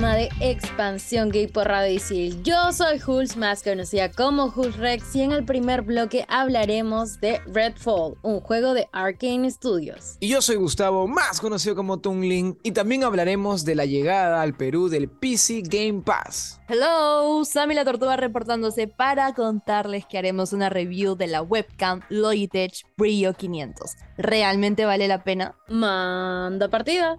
Programa de Expansión Gay por Radio Isil. Yo soy Hulz, más conocida como Hulz Rex, y en el primer bloque hablaremos de Redfall, un juego de Arkane Studios. Y yo soy Gustavo, más conocido como Tungling, y también hablaremos de la llegada al Perú del PC Game Pass. Hello, Sammy la Tortuga reportándose para contarles que haremos una review de la webcam Logitech Brio 500. ¿Realmente vale la pena? Manda partida.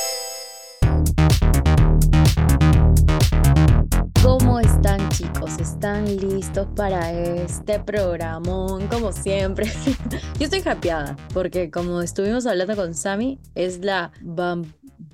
Chicos? ¿Están listos para este programón? Como siempre. Yo estoy happyada porque como estuvimos hablando con Sammy, es la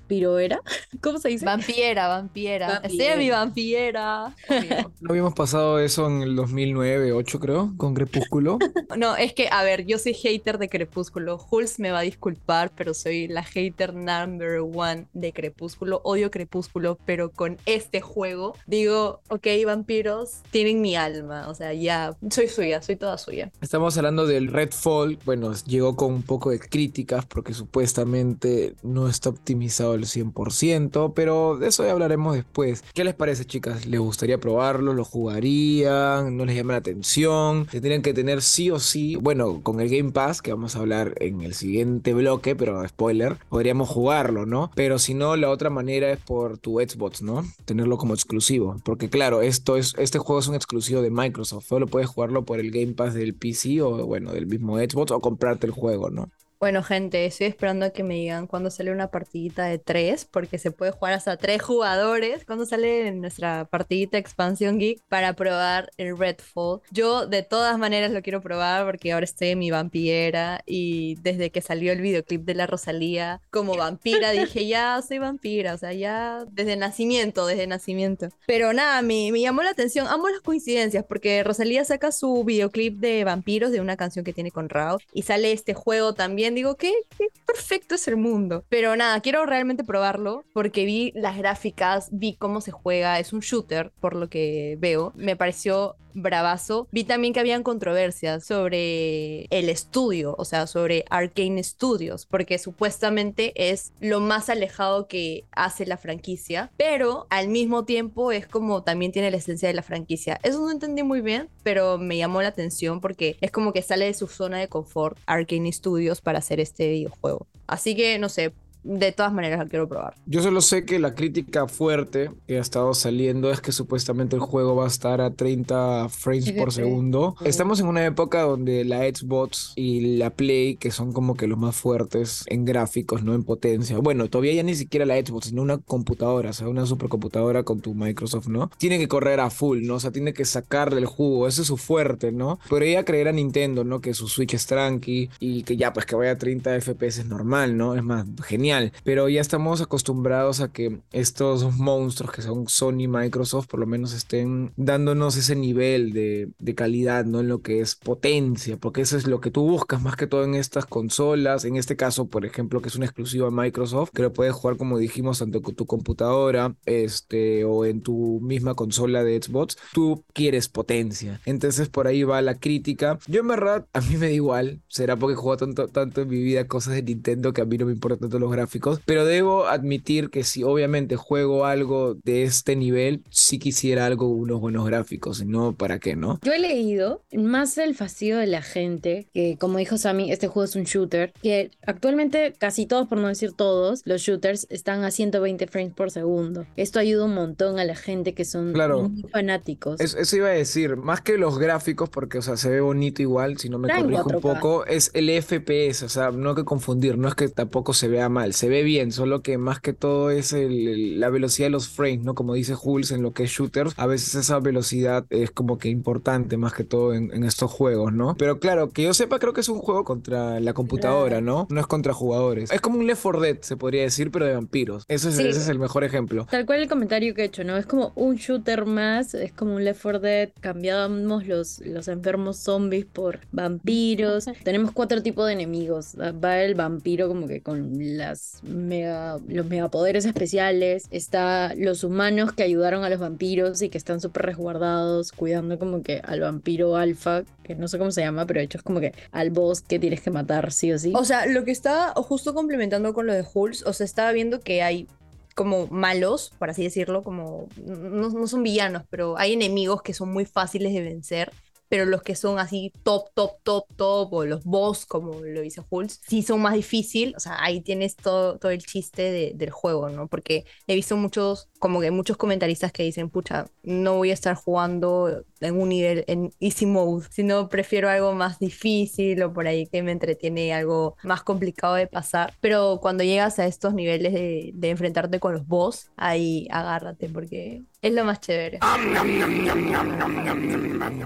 vampiroera. ¿Cómo se dice? Vampiera, vampiera. Vampira. Sea mi vampiera. ¿No habíamos pasado eso en el 2009, 8 creo, con Crepúsculo? No, es que, a ver, yo soy hater de Crepúsculo. Hulz me va a disculpar, pero soy la hater number one de Crepúsculo. Odio Crepúsculo, pero con este juego digo, ok, vampiros, tienen mi alma. O sea, ya, soy suya, soy toda suya. Estamos hablando del Redfall, bueno, llegó con un poco de críticas porque supuestamente no está optimizado al 100%, pero de eso ya hablaremos después. ¿Qué les parece chicas? ¿Les gustaría probarlo? ¿Lo jugarían? ¿No les llama la atención? ¿Se tienen que tener sí o sí? Bueno, con el Game Pass, que vamos a hablar en el siguiente bloque, pero spoiler, podríamos jugarlo, ¿no? Pero si no, la otra manera es por tu Xbox, ¿no? Tenerlo como exclusivo. Porque claro, esto es, este juego es un exclusivo de Microsoft. Solo puedes jugarlo por el Game Pass del PC o, bueno, del mismo Xbox o comprarte el juego, ¿no? Bueno, gente, estoy esperando a que me digan cuándo sale una partidita de tres, porque se puede jugar hasta tres jugadores. Cuando sale nuestra partidita Expansión Geek para probar el Redfall. Yo de todas maneras lo quiero probar porque ahora estoy en mi vampira y desde que salió el videoclip de la Rosalía como vampira dije ya soy vampira, o sea, ya desde nacimiento, desde nacimiento. Pero nada, me, me llamó la atención, amo las coincidencias porque Rosalía saca su videoclip de vampiros de una canción que tiene con Rao y sale este juego también digo, ¿qué, qué perfecto es el mundo. Pero nada, quiero realmente probarlo porque vi las gráficas, vi cómo se juega, es un shooter por lo que veo. Me pareció bravazo. Vi también que habían controversias sobre el estudio, o sea, sobre Arcane Studios, porque supuestamente es lo más alejado que hace la franquicia, pero al mismo tiempo es como también tiene la esencia de la franquicia. Eso no entendí muy bien, pero me llamó la atención porque es como que sale de su zona de confort Arcane Studios para hacer este videojuego. Así que no sé, de todas maneras la quiero probar. Yo solo sé que la crítica fuerte que ha estado saliendo es que supuestamente el juego va a estar a 30 frames por segundo. Estamos en una época donde la Xbox y la Play, que son como que los más fuertes en gráficos, no en potencia. Bueno, todavía ya ni siquiera la Xbox, sino una computadora, o sea, una supercomputadora con tu Microsoft, ¿no? Tiene que correr a full, ¿no? O sea, tiene que sacarle el jugo, ese es su fuerte, ¿no? Pero ella creer a Nintendo, ¿no? Que su Switch es tranqui y que ya, pues que vaya a 30 FPS es normal, ¿no? Es más, genial. Pero ya estamos acostumbrados a que estos monstruos que son Sony y Microsoft por lo menos estén dándonos ese nivel de, de calidad, ¿no? En lo que es potencia, porque eso es lo que tú buscas más que todo en estas consolas. En este caso, por ejemplo, que es una exclusiva Microsoft, que lo puedes jugar como dijimos, tanto con tu computadora este, o en tu misma consola de Xbox. Tú quieres potencia. Entonces por ahí va la crítica. Yo en verdad, a mí me da igual. Será porque he jugado tanto, tanto en mi vida cosas de Nintendo que a mí no me importan tanto los gráficos. Pero debo admitir que si obviamente juego algo de este nivel, sí quisiera algo, unos buenos gráficos. No, ¿para qué, no? Yo he leído más el fastidio de la gente, que como dijo Sammy, este juego es un shooter, que actualmente casi todos, por no decir todos, los shooters están a 120 frames por segundo. Esto ayuda un montón a la gente que son Claro. muy fanáticos. Es- eso iba a decir, más que los gráficos, porque, o sea, se ve bonito igual, si no me corrijo un 4K. poco, es el FPS, o sea, no hay que confundir, no es que tampoco se vea mal, se ve bien, solo que más que todo es el- la velocidad de los frames, ¿no? Como dice Jules en lo que es shooters, a veces esa velocidad es como que importante más que todo en, en estos juegos, ¿no? Pero claro, que yo sepa, creo que es un juego contra la computadora, ¿no? No es contra jugadores. Es como un Left 4 Dead, se podría decir, pero de vampiros. Ese es, Sí. ese es el mejor ejemplo. Tal cual el comentario que he hecho, ¿no? Es como un shooter más, es como un Left 4 Dead, cambiamos los, los enfermos zombies por vampiros. Tenemos cuatro tipos de enemigos. Va el vampiro como que con las mega, los megapoderes especiales. Está los humanos que ayudaron a los vampiros y que están súper resguardados, cuidando como que al vampiro alfa, que no sé cómo se llama, pero de hecho es como que al boss que tienes que matar sí o sí. O sea, lo que está justo complementando con lo de Hulz, o sea, estaba viendo que hay como malos, por así decirlo, como no, no son villanos, pero hay enemigos que son muy fáciles de vencer, pero los que son así top, top, top, top, o los boss, como lo dice Hulz, sí son más difícil, o sea, ahí tienes todo, todo el chiste de- del juego, ¿no? Porque he visto muchos, como que muchos comentaristas que dicen, pucha, no voy a estar jugando en un nivel en easy mode, sino prefiero algo más difícil o por ahí que me entretiene algo más complicado de pasar. Pero cuando llegas a estos niveles de, de enfrentarte con los boss, ahí agárrate porque es lo más chévere.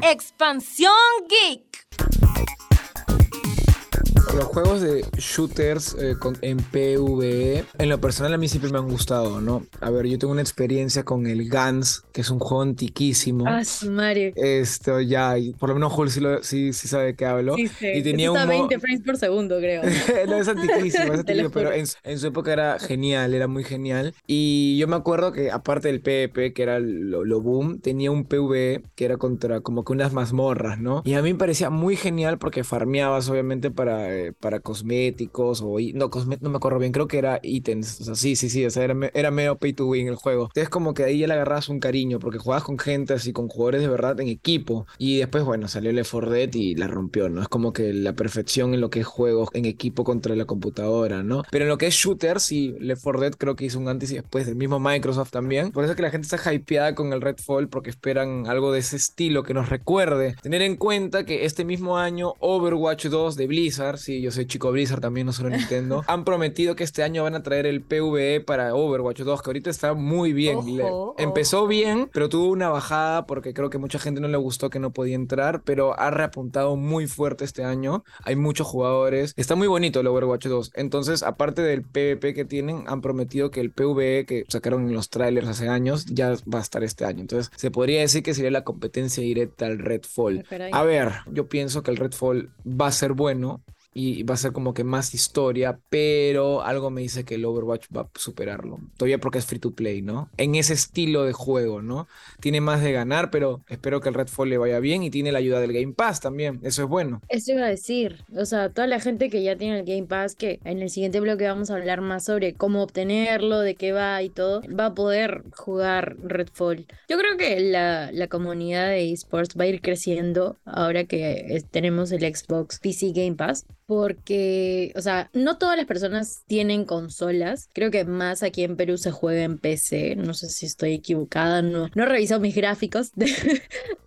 Expansión Geek. Los juegos de shooters eh, con- en PvE, en lo personal a mí siempre me han gustado, ¿no? A ver, yo tengo una experiencia con el Guns, que es un juego antiquísimo. Ah, madre. Esto ya, y por lo menos Julio sí, lo- sí, sí sabe de qué hablo. Sí, sí. Y tenía está un mo- 20 frames por segundo, creo. no, es antiquísimo, es antiquísimo, pero en, su- en su época era genial, era muy genial. Y yo me acuerdo que aparte del PvP, que era lo, lo boom, tenía un PvE que era contra como que unas mazmorras, ¿no? Y a mí me parecía muy genial porque farmeabas obviamente para, eh, para cosméticos o... No, no me acuerdo bien, creo que era ítems. O sea, sí, sí, sí, o sea, era, era medio pay to win el juego. Entonces como que ahí ya le agarrabas un cariño porque jugabas con gente así, con jugadores de verdad en equipo. Y después, bueno, salió el Left 4 Dead y la rompió, ¿no? Es como que la perfección en lo que es juegos en equipo contra la computadora, ¿no? Pero en lo que es shooters, sí, Left 4 Dead creo que hizo un antes y después del mismo Microsoft también. Por eso que la gente está hypeada con el Redfall porque esperan algo de ese estilo que nos recuerde. Tener en cuenta que este mismo año Overwatch 2 de Blizzard, sí, yo soy chico Blizzard también, no solo Nintendo, han prometido que este año van a traer el PvE para Overwatch 2, que ahorita está muy bien. Ojo, Empezó bien, pero tuvo una bajada porque creo que mucha gente no le gustó que no podía entrar, pero ha reapuntado muy fuerte este año. Hay muchos jugadores. Está muy bonito el Overwatch 2. Entonces, aparte del PvP que tienen, han prometido que el PvE que sacaron en los trailers hace años ya va a estar este año. Entonces, se podría decir que sería la competencia directa al Redfall. A ver, yo pienso que el Redfall va a ser bueno y va a ser como que más historia, pero algo me dice que el Overwatch va a superarlo. Todavía porque es free to play, ¿no? En ese estilo de juego, ¿no? Tiene más de ganar, pero espero que el Redfall le vaya bien y tiene la ayuda del Game Pass también. Eso es bueno. Eso iba a decir, o sea, toda la gente que ya tiene el Game Pass, que en el siguiente bloque vamos a hablar más sobre cómo obtenerlo, de qué va y todo, va a poder jugar Redfall. Yo creo que la, la comunidad de esports va a ir creciendo ahora que eh, tenemos el Xbox PC Game Pass, porque, o sea, no todas las personas tienen consolas, creo que más aquí en Perú se juega en PC, no sé si estoy equivocada, no, no he revisado mis gráficos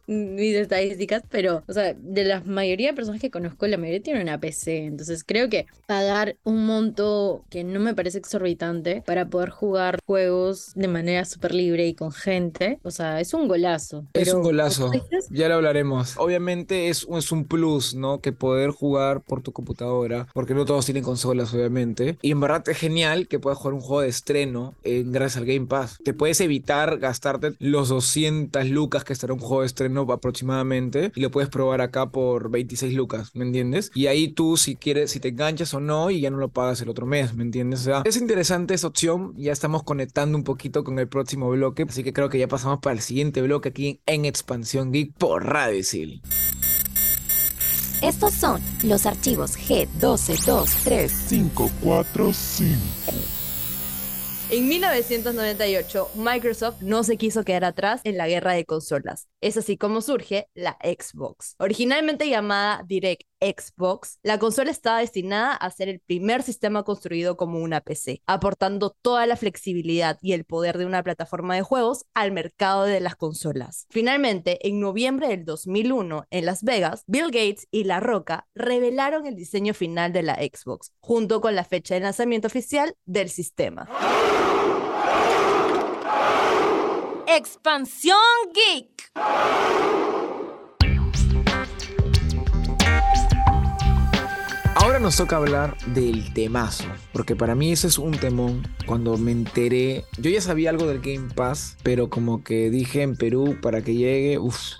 mis estadísticas, pero, o sea, de la mayoría de personas que conozco, la mayoría tiene una PC, entonces creo que pagar un monto que no me parece exorbitante para poder jugar juegos de manera súper libre y con gente, o sea, es un golazo. Es un golazo. Ya lo hablaremos. Obviamente es, es un plus, ¿no? Que poder jugar por tu computadora, porque no todos tienen consolas, obviamente. Y en verdad es genial que puedas jugar un juego de estreno eh, gracias al Game Pass. Te puedes evitar gastarte los 200 lucas que estará un juego de estreno aproximadamente y lo puedes probar acá por 26 lucas, ¿me entiendes? Y ahí tú si quieres, si te enganchas o no y ya no lo pagas el otro mes, ¿me entiendes? O sea, es interesante esa opción. Ya estamos conectando un poquito con el próximo bloque, así que creo que ya pasamos para el siguiente bloque aquí en Expansión Geek por Radio Isil. Estos son los archivos G1223. 545. En 1998, Microsoft no se quiso quedar atrás en la guerra de consolas. Es así como surge la Xbox, originalmente llamada DirectX Xbox, la consola estaba destinada a ser el primer sistema construido como una PC, aportando toda la flexibilidad y el poder de una plataforma de juegos al mercado de las consolas. Finalmente, en noviembre del 2001, en Las Vegas, Bill Gates y La Roca revelaron el diseño final de la Xbox, junto con la fecha de lanzamiento oficial del sistema. Expansión Geek. Ahora nos toca hablar del temazo, porque para mí ese es un temón. Cuando me enteré, yo ya sabía algo del Game Pass, pero como que dije en Perú para que llegue, uff,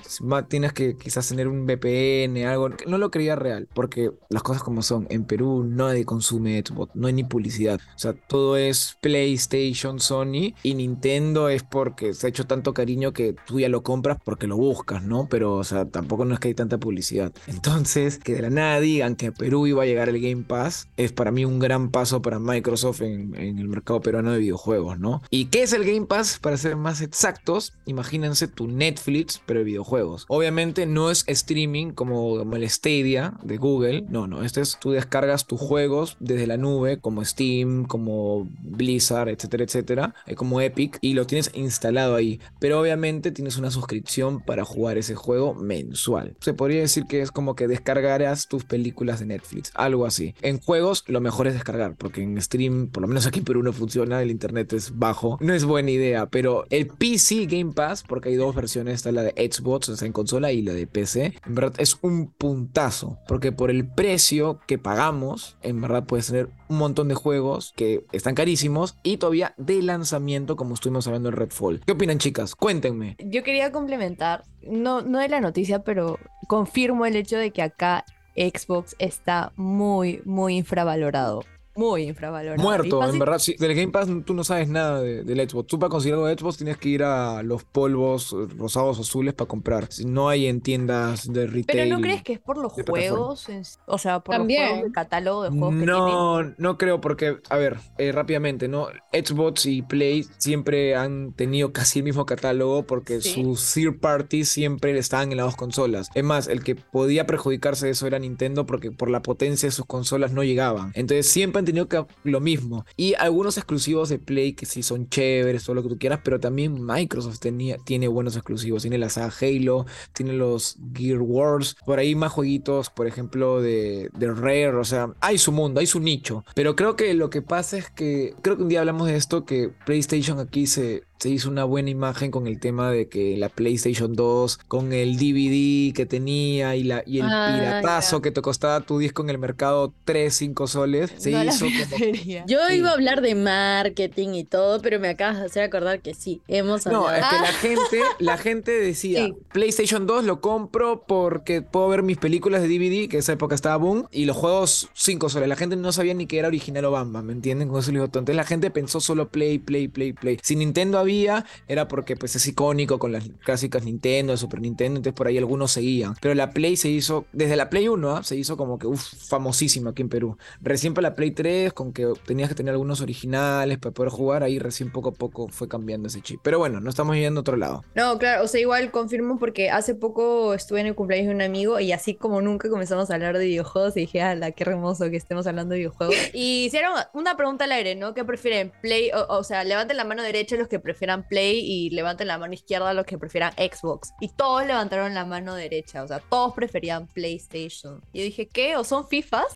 tienes que quizás tener un VPN, algo. No lo creía real, porque las cosas como son, en Perú nadie consume Xbox, no hay ni publicidad. O sea, todo es PlayStation, Sony y Nintendo es porque se ha hecho tanto cariño que tú ya lo compras porque lo buscas, ¿no? Pero, o sea, tampoco no es que hay tanta publicidad. Entonces, que de la nada digan que Perú iba a llegar Game Pass es para mí un gran paso para Microsoft en, el mercado peruano de videojuegos, ¿no? ¿Y qué es el Game Pass? Para ser más exactos, imagínense tu Netflix, pero de videojuegos. Obviamente no es streaming como, como el Stadia de Google, no, no, este es tú descargas tus juegos desde la nube, como Steam, como Blizzard, etcétera, etcétera, eh, como Epic, y lo tienes instalado ahí. Pero obviamente tienes una suscripción para jugar ese juego mensual. Se podría decir que es como que descargarás tus películas de Netflix algo así. En juegos lo mejor es descargar, porque en stream, por lo menos aquí en Perú no funciona, el internet es bajo, no es buena idea, pero el PC Game Pass, porque hay dos versiones, está la de Xbox, o en consola y la de PC, en verdad es un puntazo, porque por el precio que pagamos, en verdad puedes tener un montón de juegos que están carísimos y todavía de lanzamiento, como estuvimos hablando en Redfall. ¿Qué opinan, chicas? Cuéntenme. Yo quería complementar, no, no de la noticia, pero confirmo el hecho de que acá Xbox está muy, muy infravalorado muy infravalorado. Muerto, en verdad. Sí, del Game Pass tú no sabes nada de, del Xbox. Tú para conseguir algo de Xbox tienes que ir a los polvos rosados azules para comprar. No hay en tiendas de retail. Pero no crees que es por los juegos, o sea, por los juegos de catálogo de juegos que No, no creo porque, a ver, eh, rápidamente, ¿no? Xbox y Play siempre han tenido casi el mismo catálogo porque sus third parties siempre estaban en las dos consolas. Es más, el que podía perjudicarse de eso era Nintendo porque por la potencia de sus consolas no llegaban. Entonces siempre tenido que lo mismo. Y algunos exclusivos de Play que sí son chéveres, todo lo que tú quieras, pero también Microsoft tenía, tiene buenos exclusivos. Tiene la saga Halo, tiene los Gear Wars, por ahí más jueguitos, por ejemplo, de, de Rare. O sea, hay su mundo, hay su nicho. Pero creo que lo que pasa es que, creo que un día hablamos de esto, que PlayStation aquí se, se hizo una buena imagen con el tema de que la PlayStation 2, con el DVD que tenía y, la, y el Ah, piratazo que te costaba tu disco en el mercado 3, 5 soles, se No hizo como... Yo Sí. iba a hablar de marketing y todo, pero me acabas de hacer acordar que sí, hemos No, hablado. es que la gente, la gente decía, Sí. PlayStation 2 lo compro porque puedo ver mis películas de DVD, que esa época estaba boom, y los juegos 5 soles. La gente no sabía ni que era original Obama, ¿me entienden? Con eso le digo. Entonces la gente pensó solo Play, Play, Play, Play. Si Nintendo había, era porque pues es icónico con las clásicas Nintendo, Super Nintendo, entonces por ahí algunos seguían. Pero la Play se hizo, desde la Play 1, ¿ah? se hizo como que, uff, famosísima aquí en Perú. Recién para la Play 3, con que tenías que tener algunos originales para poder jugar, ahí recién poco a poco fue cambiando ese chip. Pero bueno, no estamos yendo a otro lado. No, claro, o sea, igual confirmo porque hace poco estuve en el cumpleaños de un amigo y así como nunca comenzamos a hablar de videojuegos y dije, ala, qué hermoso que estemos hablando de videojuegos. Y hicieron una pregunta al aire, ¿no? ¿Qué prefieren? Play, o, o sea, levanten la mano derecha los que prefieran Play y levanten la mano izquierda los que prefieran Xbox. Y todos levantaron la mano derecha, o sea, todos preferían PlayStation. Y yo dije, ¿qué? ¿O son FIFAs?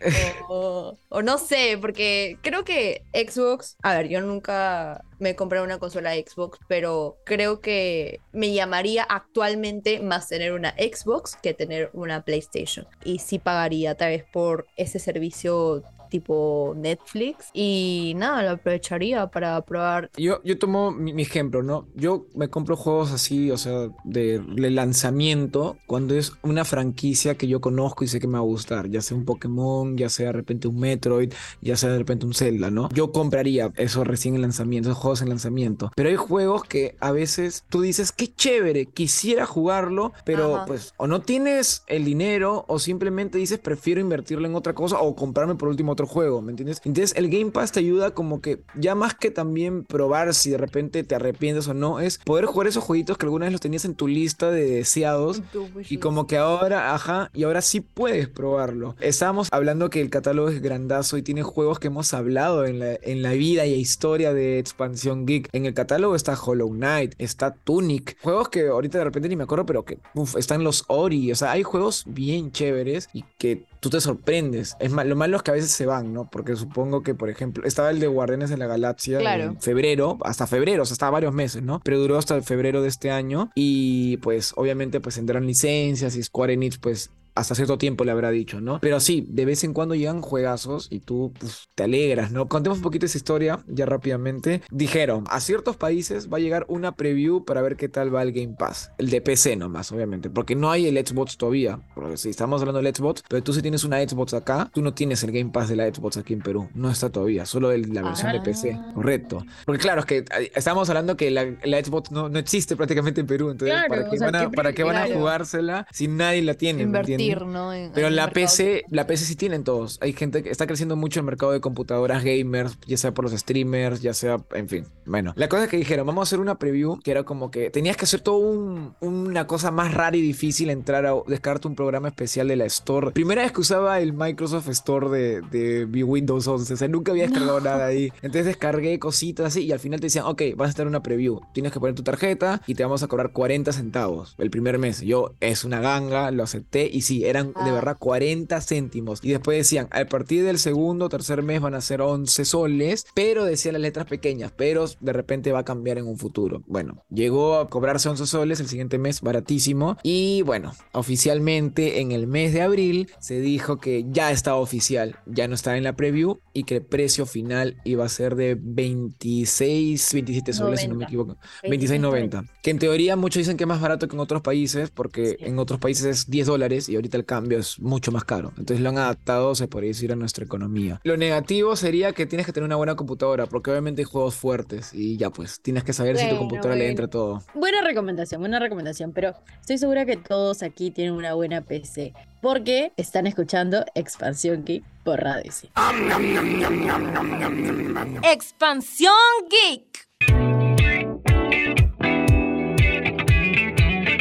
O, o no sé, porque creo que Xbox, a ver, yo nunca me compré una consola Xbox, pero creo que me llamaría actualmente más tener una Xbox que tener una PlayStation. Y sí pagaría tal vez por ese servicio tipo Netflix y nada, lo aprovecharía para probar. Yo, yo tomo mi, mi ejemplo, ¿no? Yo me compro juegos así, o sea, de, de lanzamiento, cuando es una franquicia que yo conozco y sé que me va a gustar, ya sea un Pokémon, ya sea de repente un Metroid, ya sea de repente un Zelda, ¿no? Yo compraría eso recién en lanzamiento, esos juegos en lanzamiento. Pero hay juegos que a veces tú dices, qué chévere, quisiera jugarlo, pero Ajá. pues o no tienes el dinero o simplemente dices, prefiero invertirlo en otra cosa o comprarme por último otro juego, ¿me entiendes? Entonces el Game Pass te ayuda como que ya más que también probar si de repente te arrepientes o no, es poder jugar esos jueguitos que alguna vez los tenías en tu lista de deseados y como que ahora, ajá, y ahora sí puedes probarlo. Estábamos hablando que el catálogo es grandazo y tiene juegos que hemos hablado en la, en la vida y historia de Expansión Geek. En el catálogo está Hollow Knight, está Tunic, juegos que ahorita de repente ni me acuerdo, pero que uf, están los Ori, o sea, hay juegos bien chéveres y que tú te sorprendes. Es mal, lo malo es que a veces se van, ¿no? Porque supongo que, por ejemplo, estaba el de Guardianes de la Galaxia Claro. en febrero, hasta febrero, o sea, hasta varios meses, ¿no? Pero duró hasta febrero de este año y pues obviamente pues tendrán licencias y Square Enix pues hasta cierto tiempo le habrá dicho, ¿no? Pero sí, de vez en cuando llegan juegazos y tú pues, te alegras, ¿no? Contemos un poquito esa historia ya rápidamente. Dijeron, a ciertos países va a llegar una preview para ver qué tal va el Game Pass. El de PC nomás, obviamente, porque no hay el Xbox todavía. Porque si estamos hablando del Xbox, pero tú si tienes una Xbox acá, tú no tienes el Game Pass de la Xbox aquí en Perú. No está todavía, solo el- la versión de PC. Correcto. Porque claro, es que estamos hablando que la, la Xbox no, no existe prácticamente en Perú. Entonces, Claro, ¿para qué o sea, van a, para qué van a jugársela si nadie la tiene? ¿me entiendes? Invertir, ¿no? En- Pero en la. PC, la PC sí tienen todos. Hay gente que está creciendo mucho el mercado de computadoras gamers, ya sea por los streamers, ya sea, en fin. Bueno, la cosa es que dijeron, vamos a hacer una preview que era como que tenías que hacer todo un- una cosa más rara y difícil entrar a descargarte un programa especial de la Store. Primera vez que usaba el Microsoft Store de, de Windows 11, o sea, nunca había descargado nada ahí. Entonces descargué cositas así y al final te decían, ok, vas a estar en una preview. Tienes que poner tu tarjeta y te vamos a cobrar 40 centavos el primer mes. Yo, es una ganga, lo acepté y sí, eran de Ah. verdad 40 céntimos. Y después decían, a partir del segundo o tercer mes van a ser 11 soles, pero decían las letras pequeñas, pero de repente va a cambiar en un futuro. Bueno, llegó a cobrarse 11 soles el siguiente mes, baratísimo. Y bueno, oficialmente en el mes de abril se dijo que ya estaba oficial, ya no estaba en la preview y que el precio final iba a ser de 26, 27 soles, si no me 90. equivoco. 26.90. Que en teoría muchos dicen que es más barato que en otros países, porque Sí. en otros países es 10 dólares y ahorita el cambio es mucho más caro. Entonces lo han adaptado, se podría decir, a nuestra economía. Lo negativo sería que tienes que tener una buena computadora, porque obviamente hay juegos fuertes y ya pues, tienes que saber si tu Bueno, computadora le entra todo. Buena recomendación, buena recomendación, pero estoy segura que todos aquí tienen una buena PC porque están escuchando Expansión Geek por Radio Sí. Expansión Geek.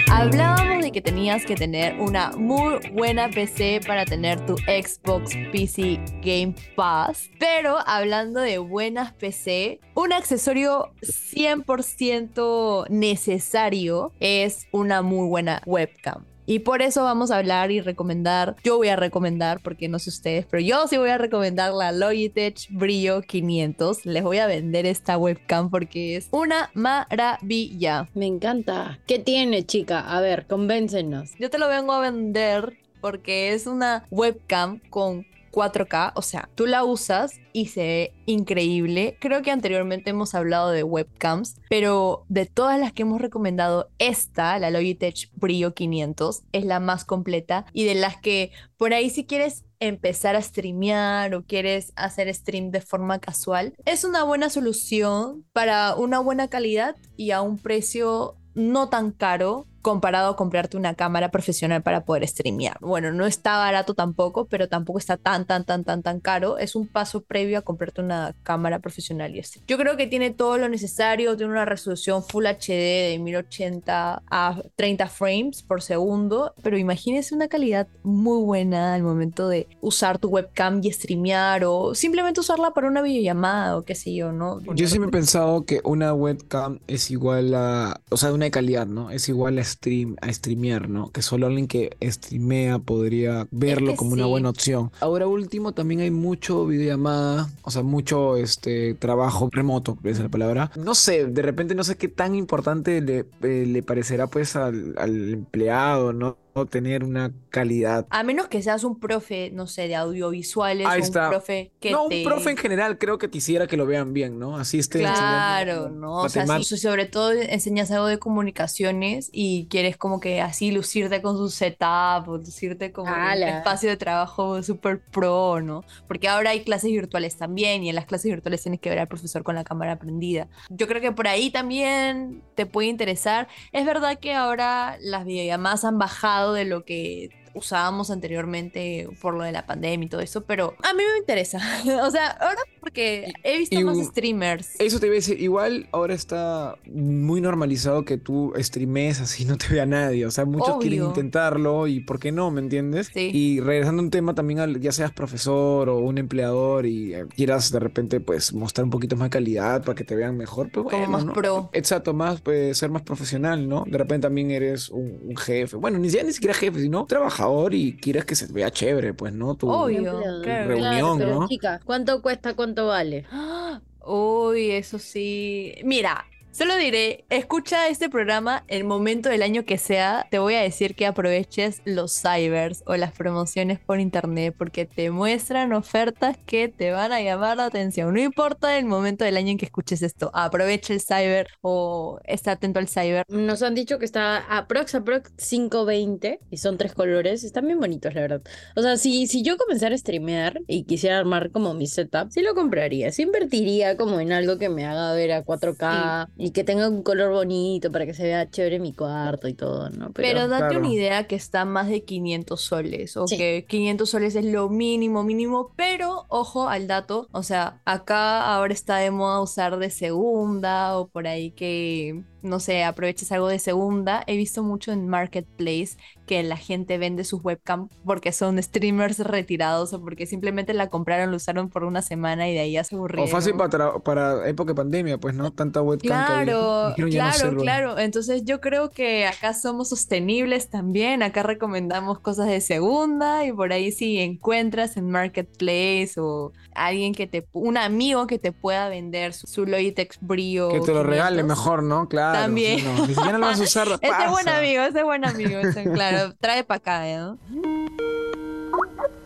Hablábamos que tenías que tener una muy buena PC para tener tu Xbox PC Game Pass, pero hablando de buenas PC, un accesorio 100% necesario es una muy buena webcam. Y por eso vamos a hablar y recomendar, yo voy a recomendar, porque no sé ustedes, pero yo sí voy a recomendar la Logitech Brillo 500. Les voy a vender esta webcam porque es una maravilla. Me encanta. ¿Qué tiene, chica? A ver, convéncenos. Yo te lo vengo a vender porque es una webcam con 4K, o sea, tú la usas y se ve increíble. Creo que anteriormente hemos hablado de webcams, pero de todas las que hemos recomendado, esta, la Logitech Brio 500, es la más completa y de las que por ahí si quieres empezar a streamear o quieres hacer stream de forma casual, es una buena solución para una buena calidad y a un precio no tan caro comparado a comprarte una cámara profesional para poder streamear. Bueno, no está barato tampoco, pero tampoco está tan, tan, tan, tan, tan caro. Es un paso previo a comprarte una cámara profesional y stream. Yo creo que tiene todo lo necesario, tiene una resolución Full HD de 1080 a 30 frames por segundo, pero imagínese una calidad muy buena al momento de usar tu webcam y streamear o simplemente usarla para una videollamada o qué sé yo, ¿no? Yo siempre he pensado que una webcam es igual a, o sea, una calidad, ¿no? Es igual a stream, a streamear, ¿no? Que solo alguien que streamea podría verlo que como una buena opción. Ahora último también hay mucho videollamada, o sea, mucho este trabajo remoto, es la palabra. No sé, de repente no sé qué tan importante le, eh, le parecerá pues al, al empleado, ¿no? Tener una calidad A menos que seas un profe, no sé, de audiovisuales Ahí o está. un profe que no, te... un profe en general creo que quisiera que lo vean bien, ¿no? Así esté Claro, ¿no? O sea, si sobre todo enseñas algo de comunicaciones y quieres como que así lucirte con su setup o lucirte como un espacio de trabajo súper pro, ¿no? Porque ahora hay clases virtuales también y en las clases virtuales tienes que ver al profesor con la cámara prendida. Yo creo que por ahí también te puede interesar. Es verdad que ahora las videollamadas han bajado de lo que usábamos anteriormente por lo de la pandemia y todo eso, pero a mí me interesa. o sea, ahora porque he visto Y- más streamers. Eso te iba a decir, igual ahora está muy normalizado que tú streames así no te vea nadie. O sea, muchos quieren intentarlo y ¿por qué no? ¿Me entiendes? Sí. Y regresando a un tema también, al- ya seas profesor o un empleador y eh, quieras de repente pues mostrar un poquito más de calidad para que te vean mejor, pues Como bueno, más ¿no? pro. Exacto, más pues, ser más profesional, ¿no? De repente también eres un, un jefe. Bueno, ni siquiera, ni siquiera jefe, sino trabajador y quieres que se vea chévere, pues, ¿no? Tu, Obvio. Claro. reunión, pero ¿no? chica, ¿cuánto cuesta? ¿Cuánto vale? Uy, eso sí. Mira, solo diré, escucha este programa el momento del año que sea. Te voy a decir que aproveches los cybers o las promociones por internet porque te muestran ofertas que te van a llamar la atención. No importa el momento del año en que escuches esto, aprovecha el cyber o está atento al cyber. Nos han dicho que está aprox aprox 520 y son tres colores. Están bien bonitos, la verdad. O sea, si, si yo comenzara a streamear y quisiera armar como mi setup, sí lo compraría. Sí invertiría como en algo que me haga ver a 4K y que tenga un color bonito para que se vea chévere mi cuarto y todo, ¿no? Pero, date claro. una idea que está más de 500 soles, o Sí. que 500 soles es lo mínimo, mínimo, pero ojo al dato, o sea, acá ahora está de moda usar de segunda o por ahí que, no sé, aproveches algo de segunda. He visto mucho en Marketplace que la gente vende sus webcam porque son streamers retirados o porque simplemente la compraron, la usaron por una semana y de ahí ya se O aburrieron. fácil para, para época de pandemia, pues, ¿no? Tanta webcam que había. Claro, no claro, claro. Entonces yo creo que acá somos sostenibles también. Acá recomendamos cosas de segunda y por ahí si encuentras en Marketplace o alguien que te, un amigo que te pueda vender su, su Logitech Brio. Que te lo regale 500. mejor, ¿no? Claro. También. no, Ni siquiera lo vas a usar. Ese es buen pasa. amigo, ese es buen amigo. ese, claro, trae para acá, ¿eh, ¿no?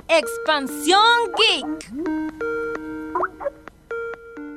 Expansión Geek.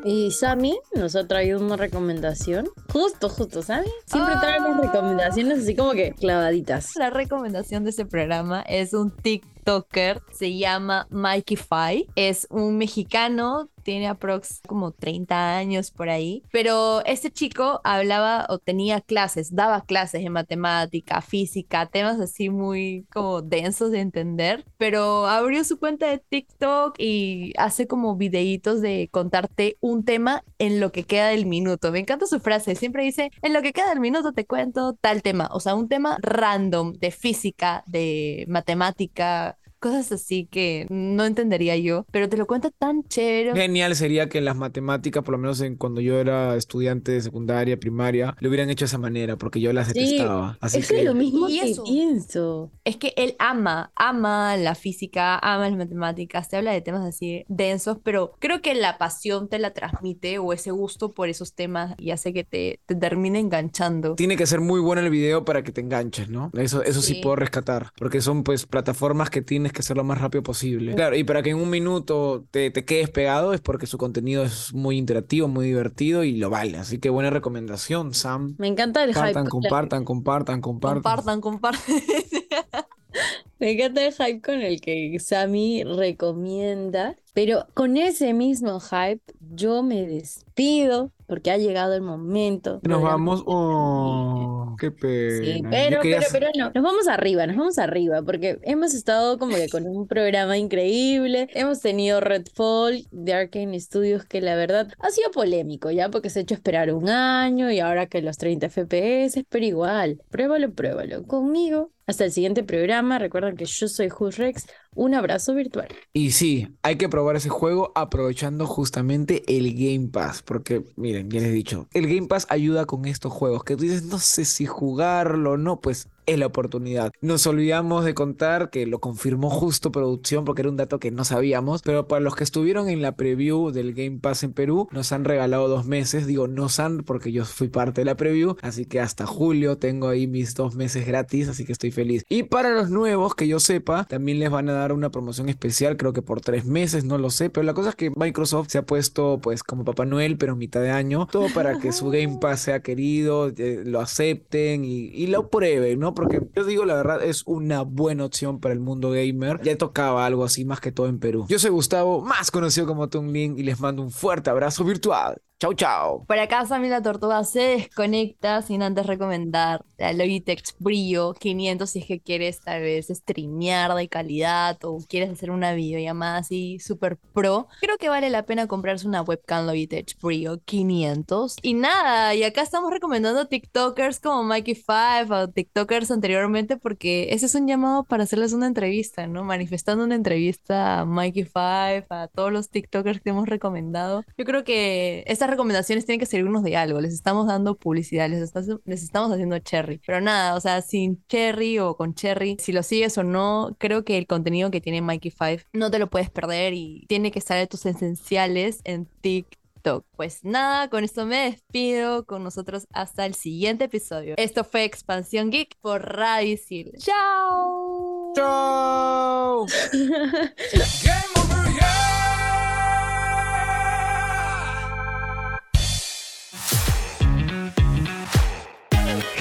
Y Sammy nos ha traído una recomendación. Justo, justo, Sammy. Siempre trae Ah. las recomendaciones así como que clavaditas. La recomendación de ese programa es un TikToker, se llama Mikey Fai, es un mexicano, tiene aprox como 30 años por ahí, pero este chico hablaba o tenía clases, daba clases de matemática, física, temas así muy como densos de entender, pero abrió su cuenta de TikTok y hace como videitos de contarte un tema en lo que queda del minuto. Me encanta su frase, siempre dice, en lo que queda del minuto te cuento tal tema, o sea, un tema random de física, de matemática, cosas así que no entendería yo, pero te lo cuenta tan chévere. Genial sería que en las matemáticas, por lo menos en, cuando yo era estudiante de secundaria, primaria, lo hubieran hecho de esa manera, porque yo las Sí, detestaba. Así Eso que es lo mismo Y que eso. pienso. Es que él ama, ama la física, ama las matemáticas, te habla de temas así densos, pero creo que la pasión te la transmite o ese gusto por esos temas y hace que te, te termine enganchando. tiene que ser muy bueno el video para que te enganches, ¿no? Eso, eso sí. Sí. puedo rescatar, porque son pues plataformas que tienes que hacer lo más rápido posible. Claro, y para que en un minuto te, te quedes pegado es porque su contenido es muy interactivo, muy divertido y lo vale. Así que buena recomendación, Sam. Me encanta el hype. Compartan, la- compartan, compartan, compartan. Compartan, compartan. Me encanta el hype con el que Sammy recomienda. Pero con ese mismo hype, yo me despido porque ha llegado el momento. Nos vamos. Oh, qué pena. Sí, pero, quería pero, pero no, nos vamos arriba, nos vamos arriba, porque hemos estado como que con un programa increíble, hemos tenido Redfall de Arkane Studios, que la verdad ha sido polémico, ya, porque se ha hecho esperar un año y ahora que los 30 FPS, pero igual, pruébalo, pruébalo conmigo. Hasta el siguiente programa, recuerden que yo soy Rex, un abrazo virtual. Y sí, hay que probar ese juego aprovechando justamente el Game Pass, porque miren, ya les he dicho, el Game Pass ayuda con estos juegos que tú dices, no sé si jugarlo o no, pues es la oportunidad. Nos olvidamos de contar que lo confirmó justo producción porque era un dato que no sabíamos, pero para los que estuvieron en la preview del Game Pass en Perú, nos han regalado dos meses, digo nos han porque yo fui parte de la preview, así que hasta julio tengo ahí mis dos meses gratis, así que estoy feliz. Y para los nuevos, que yo sepa, también les van a dar una promoción especial, creo que por tres meses, no lo sé, pero la cosa es que Microsoft se ha puesto pues como Papá Noel, pero mitad de año, todo para que su Game Pass sea querido, eh, lo acepten y, y lo prueben, ¿no? Porque yo digo la verdad, es una buena opción para el mundo gamer. Ya tocaba algo así más que todo en Perú. Yo soy Gustavo, más conocido como Tung Lin, y les mando un fuerte abrazo virtual. Chau, chau. Por acá Sammy la Tortuga se desconecta sin antes recomendar la Logitech Brio 500 si es que quieres tal vez streamear de calidad o quieres hacer una videollamada así super pro. Creo que vale la pena comprarse una webcam Logitech Brio 500. Y nada, y acá estamos recomendando TikTokers como Mikey Five o TikTokers anteriormente porque ese es un llamado para hacerles una entrevista, ¿no? Manifestando una entrevista a Mikey Five, a todos los TikTokers que hemos recomendado. Yo creo que estas recomendaciones tienen que servirnos de algo. Les estamos dando publicidad, les, estamos haciendo cherry. Pero nada, o sea, sin cherry o con cherry, si lo sigues o no, creo que el contenido que tiene Mikey Five no te lo puedes perder y tiene que estar de tus esenciales en TikTok. Pues nada, con esto me despido con nosotros hasta el siguiente episodio. Esto fue Expansión Geek por Radio Isil. ¡Chao! Chau.